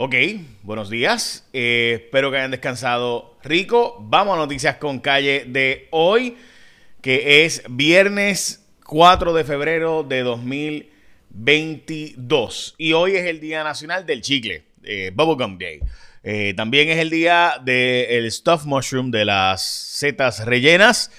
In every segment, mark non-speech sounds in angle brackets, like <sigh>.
Ok, buenos días. Eh, espero que hayan descansado rico. Vamos a noticias con calle de hoy, que es viernes 4 de febrero de 2022. Y hoy es el Día Nacional del Chicle, eh, Bubblegum Day. Eh, también es el día del stuff mushroom de las setas rellenas.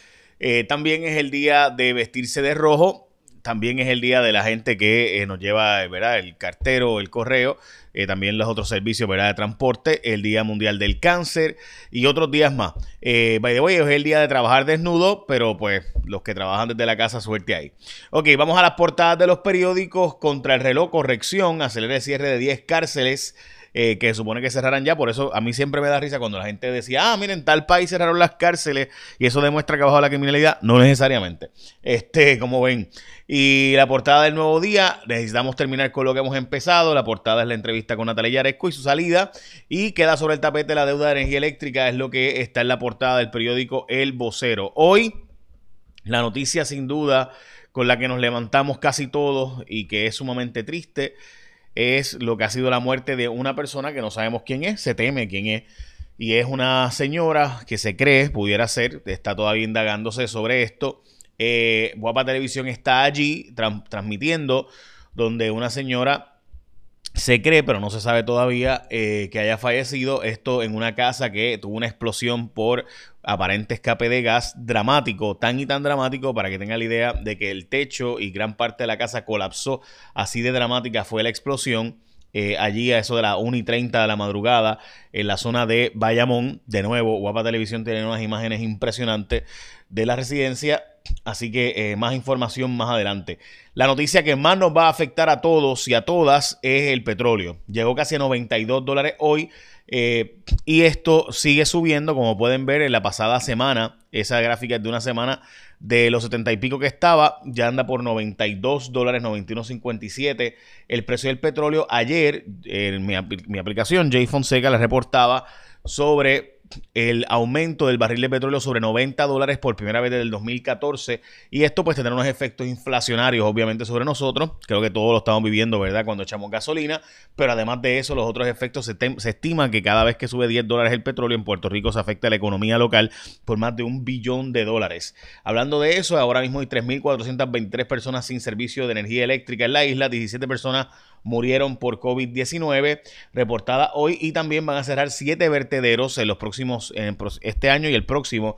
también es el día de vestirse de rojo también es el día de la gente que eh, nos lleva, ¿verdad? El cartero, el correo, eh, también los otros servicios, ¿verdad? De transporte, el Día Mundial del Cáncer y otros días más. Eh, by the way, es el día de trabajar desnudo, pero pues los que trabajan desde la casa, suerte ahí. Ok, vamos a las portadas de los periódicos. Contra el reloj, corrección, acelera el cierre de 10 cárceles. Eh, que supone que cerrarán ya. Por eso a mí siempre me da risa cuando la gente decía, ah, miren, tal país cerraron las cárceles y eso demuestra que bajó la criminalidad. No necesariamente. Este, como ven. Y la portada del nuevo día, necesitamos terminar con lo que hemos empezado. La portada es la entrevista con Natalia Yaresco y su salida. Y queda sobre el tapete la deuda de energía eléctrica, es lo que está en la portada del periódico El Vocero. Hoy, la noticia sin duda con la que nos levantamos casi todos y que es sumamente triste es lo que ha sido la muerte de una persona que no sabemos quién es, se teme quién es. Y es una señora que se cree, pudiera ser, está todavía indagándose sobre esto. Eh, Guapa Televisión está allí transmitiendo donde una señora se cree, pero no se sabe todavía, eh, que haya fallecido. Esto en una casa que tuvo una explosión por aparente escape de gas dramático, tan y tan dramático, para que tenga la idea de que el techo y gran parte de la casa colapsó. Así de dramática fue la explosión. Eh, allí a eso de las 1 y 30 de la madrugada en la zona de Bayamón. De nuevo, Guapa Televisión tiene unas imágenes impresionantes de la residencia Así que eh, más información más adelante. La noticia que más nos va a afectar a todos y a todas es el petróleo. Llegó casi a 92 dólares hoy eh, y esto sigue subiendo, como pueden ver en la pasada semana. Esa gráfica es de una semana de los 70 y pico que estaba, ya anda por 92 dólares, 91.57 el precio del petróleo. Ayer en mi, mi aplicación, Jay Fonseca, le reportaba sobre el aumento del barril de petróleo sobre 90 dólares por primera vez desde el 2014 y esto pues tendrá unos efectos inflacionarios obviamente sobre nosotros, creo que todos lo estamos viviendo, ¿verdad? Cuando echamos gasolina, pero además de eso los otros efectos se, se estima que cada vez que sube 10 dólares el petróleo en Puerto Rico se afecta a la economía local por más de un billón de dólares. Hablando de eso, ahora mismo hay 3.423 personas sin servicio de energía eléctrica en la isla, 17 personas murieron por COVID-19 reportada hoy y también van a cerrar siete vertederos en los próximos, este año y el próximo.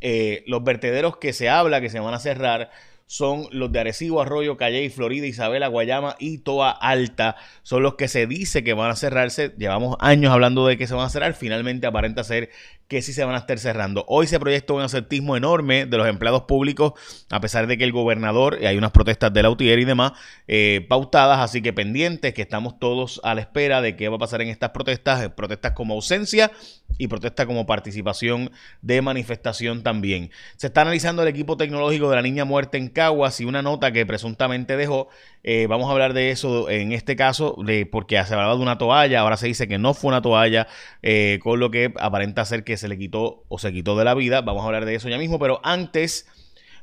Eh, los vertederos que se habla que se van a cerrar son los de Arecibo, Arroyo, Calle, Florida, Isabela, Guayama y Toa Alta. Son los que se dice que van a cerrarse. Llevamos años hablando de que se van a cerrar. Finalmente aparenta ser que sí se van a estar cerrando. Hoy se proyecta un acertismo enorme de los empleados públicos, a pesar de que el gobernador, y hay unas protestas de la UTIER y demás, eh, pautadas, así que pendientes, que estamos todos a la espera de qué va a pasar en estas protestas, protestas como ausencia y protesta como participación de manifestación también. Se está analizando el equipo tecnológico de la niña muerta en Caguas y una nota que presuntamente dejó. Eh, vamos a hablar de eso en este caso, de, porque se hablaba de una toalla, ahora se dice que no fue una toalla, eh, con lo que aparenta ser que se le quitó o se quitó de la vida. Vamos a hablar de eso ya mismo, pero antes...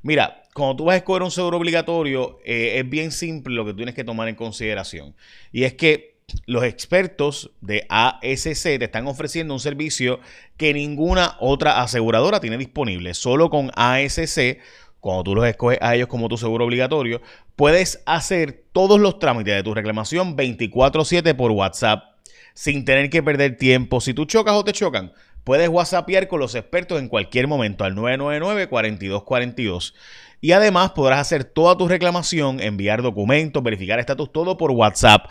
Mira, cuando tú vas a escoger un seguro obligatorio, eh, es bien simple lo que tienes que tomar en consideración. Y es que los expertos de ASC te están ofreciendo un servicio que ninguna otra aseguradora tiene disponible. Solo con ASC, cuando tú los escoges a ellos como tu seguro obligatorio, puedes hacer todos los trámites de tu reclamación 24/7 por WhatsApp sin tener que perder tiempo. Si tú chocas o te chocan, puedes WhatsAppear con los expertos en cualquier momento al 999-4242. Y además podrás hacer toda tu reclamación, enviar documentos, verificar estatus, todo por WhatsApp.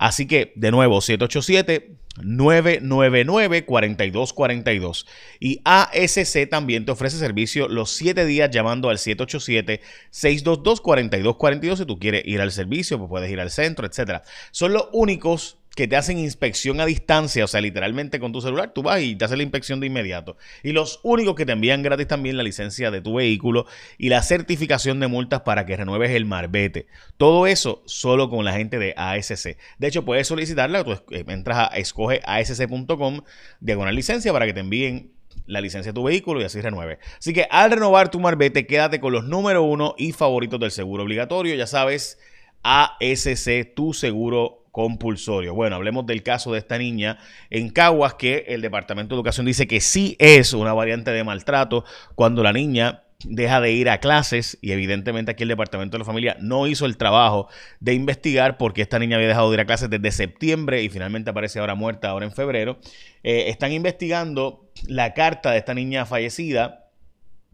Así que, de nuevo, 787-999-4242. Y ASC también te ofrece servicio los 7 días llamando al 787-622-4242. Si tú quieres ir al servicio, pues puedes ir al centro, etc. Son los únicos que te hacen inspección a distancia, o sea, literalmente con tu celular, tú vas y te haces la inspección de inmediato. Y los únicos que te envían gratis también la licencia de tu vehículo y la certificación de multas para que renueves el marbete. Todo eso solo con la gente de ASC. De hecho, puedes solicitarla, tú eh, entras a escogeasc.com, diagonal licencia para que te envíen la licencia de tu vehículo y así renueve. Así que al renovar tu marbete, quédate con los número uno y favoritos del seguro obligatorio. Ya sabes, ASC, tu seguro compulsorio. Bueno, hablemos del caso de esta niña en Caguas, que el Departamento de Educación dice que sí es una variante de maltrato cuando la niña deja de ir a clases y evidentemente aquí el Departamento de la Familia no hizo el trabajo de investigar porque esta niña había dejado de ir a clases desde septiembre y finalmente aparece ahora muerta ahora en febrero. Eh, están investigando la carta de esta niña fallecida.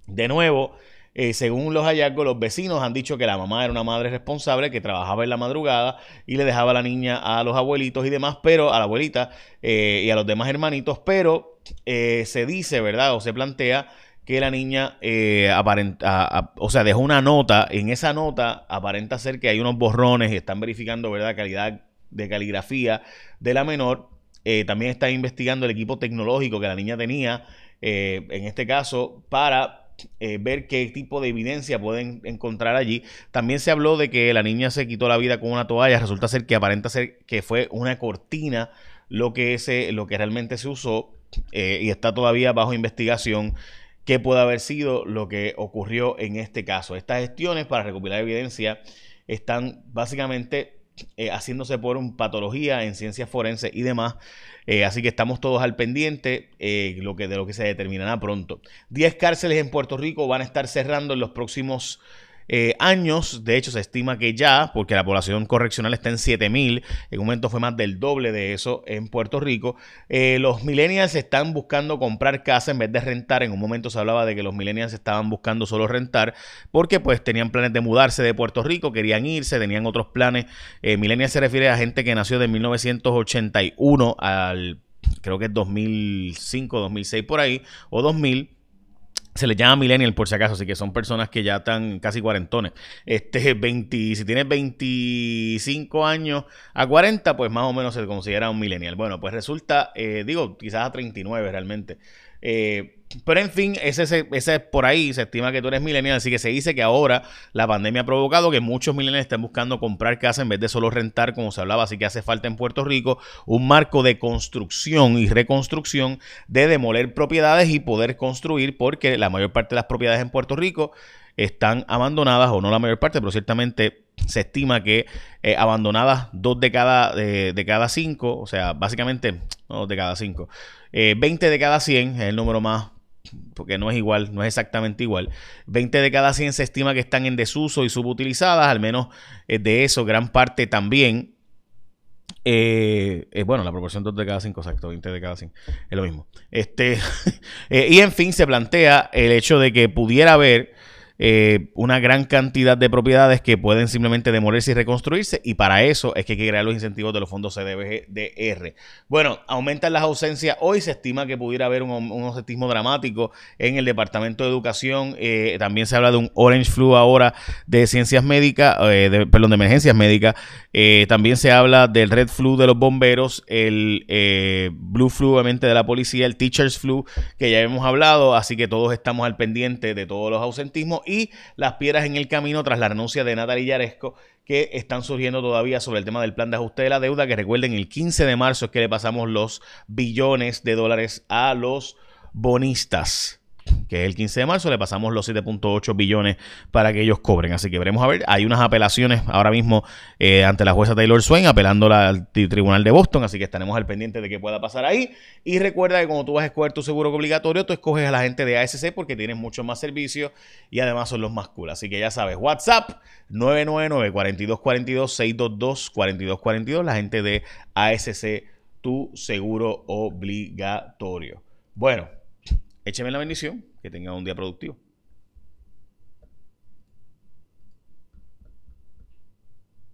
De nuevo, eh, según los hallazgos, los vecinos han dicho que la mamá era una madre responsable que trabajaba en la madrugada y le dejaba a la niña a los abuelitos y demás, pero a la abuelita eh, y a los demás hermanitos, pero eh, se dice, ¿verdad? O se plantea que la niña aparenta, o sea, dejó una nota, en esa nota aparenta ser que hay unos borrones y están verificando, ¿verdad?, calidad de caligrafía de la menor. también está investigando el equipo tecnológico que la niña tenía, en este caso, para eh, ver qué tipo de evidencia pueden encontrar allí. También se habló de que la niña se quitó la vida con una toalla. Resulta ser que aparenta ser que fue una cortina lo que, lo que realmente se usó eh, y está todavía bajo investigación qué puede haber sido lo que ocurrió en este caso. Estas gestiones para recopilar evidencia están básicamente eh, haciéndose por un patología en ciencias forenses y demás. Eh, así que estamos todos al pendiente eh, lo que, de lo que se determinará pronto. 10 cárceles en Puerto Rico van a estar cerrando en los próximos eh, años. De hecho, se estima que ya, porque la población correccional está en 7000, en un momento fue más del doble de eso en Puerto Rico. Eh, los millennials están buscando comprar casa en vez de rentar. En un momento se hablaba de que los millennials estaban buscando solo rentar porque pues tenían planes de mudarse de Puerto Rico, querían irse, tenían otros planes. Eh, millennials se refiere a gente que nació de 1981 al creo que es 2005, 2006 por ahí, o 2000 se les llama millennial por si acaso, así que son personas que ya están casi cuarentones. Este, <laughs> 20, si tienes 25 años a 40, pues más o menos se considera un millennial. Bueno, pues resulta, eh, digo, quizás a 39 realmente. Eh, pero en fin, ese, ese, por ahí se estima que tú eres millennial, así que se dice que ahora la pandemia ha provocado que muchos millennials estén buscando comprar casa en vez de solo rentar, como se hablaba, así que hace falta en Puerto Rico un marco de construcción y reconstrucción de demoler propiedades y poder construir, porque la mayor parte de las propiedades en Puerto Rico están abandonadas, o no la mayor parte, pero ciertamente se estima que eh, abandonadas dos de cada, de cada cinco, o sea, básicamente, no de cada cinco, 20 eh, de cada 100 es el número más porque no es igual, no es exactamente igual. 20 de cada 100 se estima que están en desuso y subutilizadas, al menos eh, de eso, gran parte también. Eh, eh, bueno, la proporción 2 de cada 5, exacto, 20 de cada 100, es lo mismo. Este, <laughs> y en fin, se plantea el hecho de que pudiera haber eh, una gran cantidad de propiedades que pueden simplemente demolerse y reconstruirse y para eso es que hay que crear los incentivos de los fondos CDBGDR. Bueno, aumentan las ausencias. Hoy se estima que pudiera haber un, un dramático en el Departamento de Educación. Eh, también se habla de un Orange Flu ahora de ciencias médicas, eh, de, perdón, de emergencias médicas. también se habla del Red Flu de los bomberos, el Blue Flu obviamente de la policía, el Teachers Flu que ya hemos hablado, así que todos estamos al pendiente de todos los ausentismos y las piedras en el camino tras la renuncia de Natalia Yaresco que están surgiendo todavía sobre el tema del plan de ajuste de la deuda, que recuerden el 15 de marzo es que le pasamos los billones de dólares a los bonistas que es el 15 de marzo, le pasamos los 7.8 billones para que ellos cobren. Así que veremos a ver. Hay unas apelaciones ahora mismo eh, ante la jueza Taylor Swain, apelando al Tribunal de Boston, así que estaremos al pendiente de qué pueda pasar ahí. Y recuerda que cuando tú vas a escoger tu seguro obligatorio, tú escoges a la gente de ASC porque tienes mucho más servicios y además son los más cool. Así que ya sabes, WhatsApp 999-4242-622-4242, la gente de ASC, tu seguro obligatorio. Bueno, écheme la bendición, que tenga un día productivo.